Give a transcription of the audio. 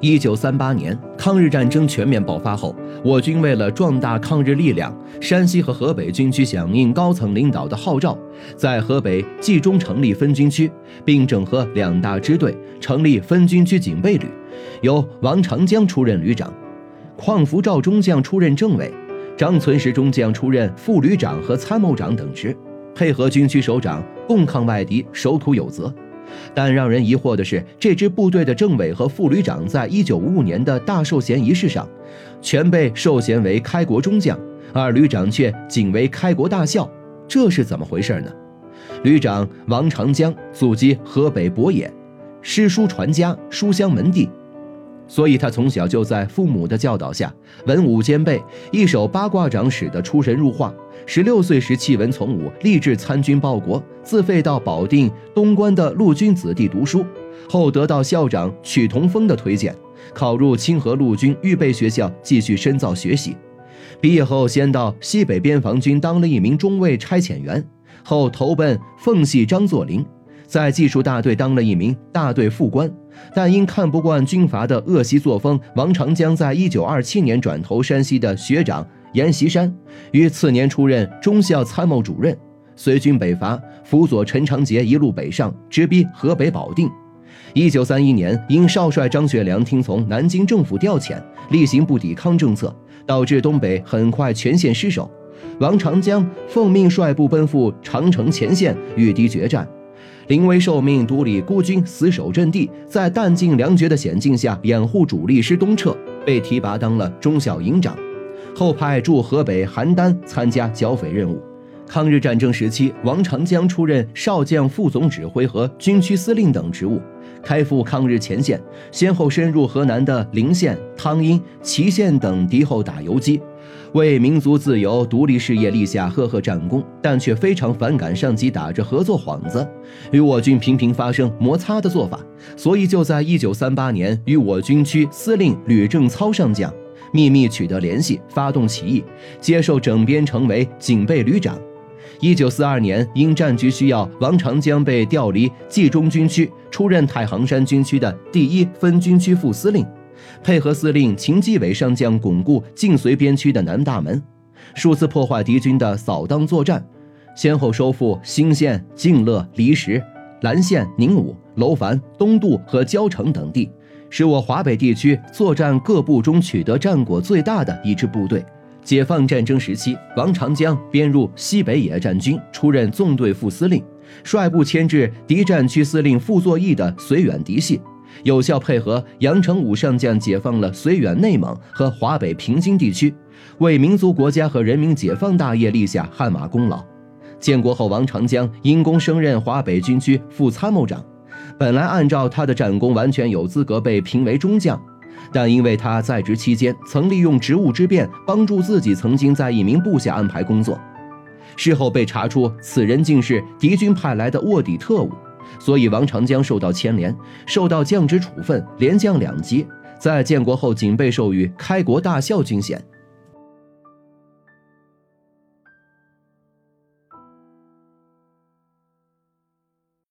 一九三八年，抗日战争全面爆发后，我军为了壮大抗日力量，山西和河北军区响应高层领导的号召，在河北冀中成立分军区，并整合两大支队，成立分军区警备旅，由王长江出任旅长，邝福照中将出任政委，张存实中将出任副旅长和参谋长等职，配合军区首长共抗外敌，守土有责。但让人疑惑的是，这支部队的政委和副旅长在一九五五年的大授衔仪式上，全被授衔为开国中将，而旅长却仅为开国大校，这是怎么回事呢？旅长王长江祖籍河北博野，诗书传家，书香门第。所以他从小就在父母的教导下，文武兼备，一手八卦掌使得出神入化。十六岁时弃文从武，立志参军报国，自费到保定、东关的陆军子弟读书，后得到校长曲同峰的推荐，考入清河陆军预备学校继续深造学习。毕业后，先到西北边防军当了一名中尉差遣员，后投奔奉系张作霖。在技术大队当了一名大队副官，但因看不惯军阀的恶习作风，王长江在一九二七年转投山西的学长阎锡山，于次年出任中校参谋主任，随军北伐，辅佐陈长捷一路北上，直逼河北保定。一九三一年，因少帅张学良听从南京政府调遣，例行不抵抗政策，导致东北很快全线失守。王长江奉命率部奔赴长城前线，与敌决战。临危受命，独立孤军死守阵地，在弹尽粮绝的险境下掩护主力师东撤，被提拔当了中校营长，后派驻河北邯郸参加剿匪任务。抗日战争时期，王长江出任少将副总指挥和军区司令等职务，开赴抗日前线，先后深入河南的陵县、汤阴、祁县等敌后打游击。为民族自由独立事业立下赫赫战功，但却非常反感上级打着合作幌子，与我军频频发生摩擦的做法，所以就在一九三八年与我军区司令吕正操上将秘密取得联系，发动起义，接受整编成为警备旅长。一九四二年，因战局需要，王长江被调离冀中军区，出任太行山军区的第一分军区副司令。配合司令秦基伟上将巩固晋绥边区的南大门，数次破坏敌军的扫荡作战，先后收复兴县、静乐、离石、岚县、宁武、楼烦、东渡和交城等地，是我华北地区作战各部中取得战果最大的一支部队。解放战争时期，王长江编入西北野战军，出任纵队副司令，率部牵制敌战区司令傅作义的绥远嫡系。有效配合杨成武上将解放了绥远、内蒙和华北平津地区，为民族国家和人民解放大业立下汗马功劳。建国后，王长江因功升任华北军区副参谋长，本来按照他的战功，完全有资格被评为中将，但因为他在职期间曾利用职务之便，帮助自己曾经在一名部下安排工作，事后被查出此人竟是敌军派来的卧底特务。所以，王长江受到牵连，受到降职处分，连降两级。在建国后，仅被授予开国大校军衔。